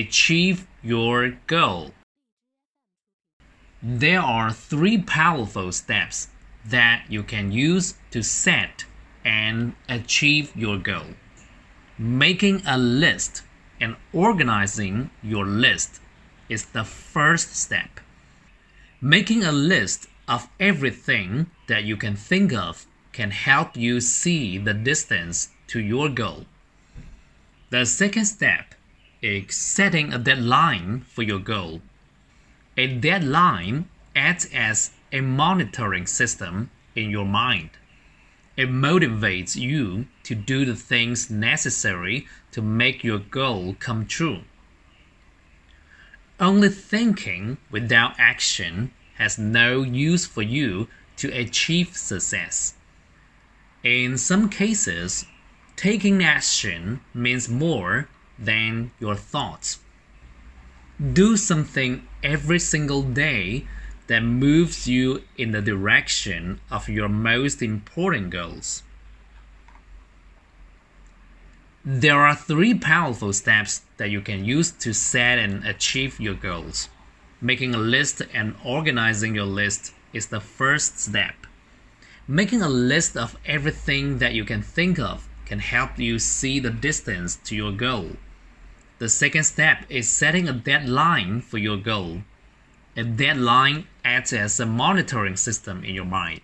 achieve your goal. There are three powerful steps that you can use to set and achieve your goal. Making a list and organizing your list is the first step. Making a list of everything that you can think of can help you see the distance to your goal. The second step setting a deadline for your goal. A deadline acts as a monitoring system in your mind. It motivates you to do the things necessary to make your goal come true. Only thinking without action has no use for you to achieve success. In some cases, taking action means more than your thoughts. Do something every single day that moves you in the direction of your most important goals. There are three powerful steps that you can use to set and achieve your goals. Making a list and organizing your list is the first step. Making a list of everything that you can think of can help you see the distance to your goal. The second step is setting a deadline for your goal. A deadline acts as a monitoring system in your mind.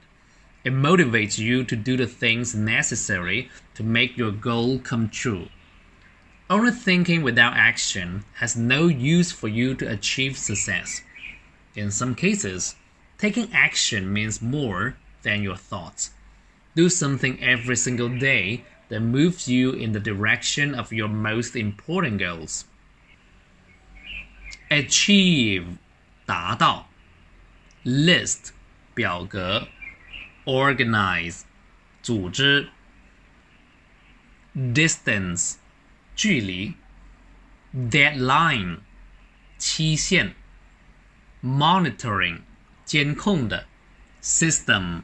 It motivates you to do the things necessary to make your goal come true. Only thinking without action has no use for you to achieve success. In some cases, taking action means more than your thoughts. Do something every single day that moves you in the direction of your most important goals. Achieve 达到 list 表格 organize 组织 distance 距离 deadline 期限 monitoring 监控的 system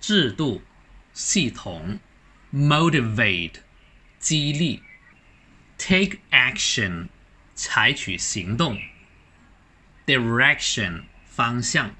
制度系统 motivate 激励 take action 采取行动 direction 方向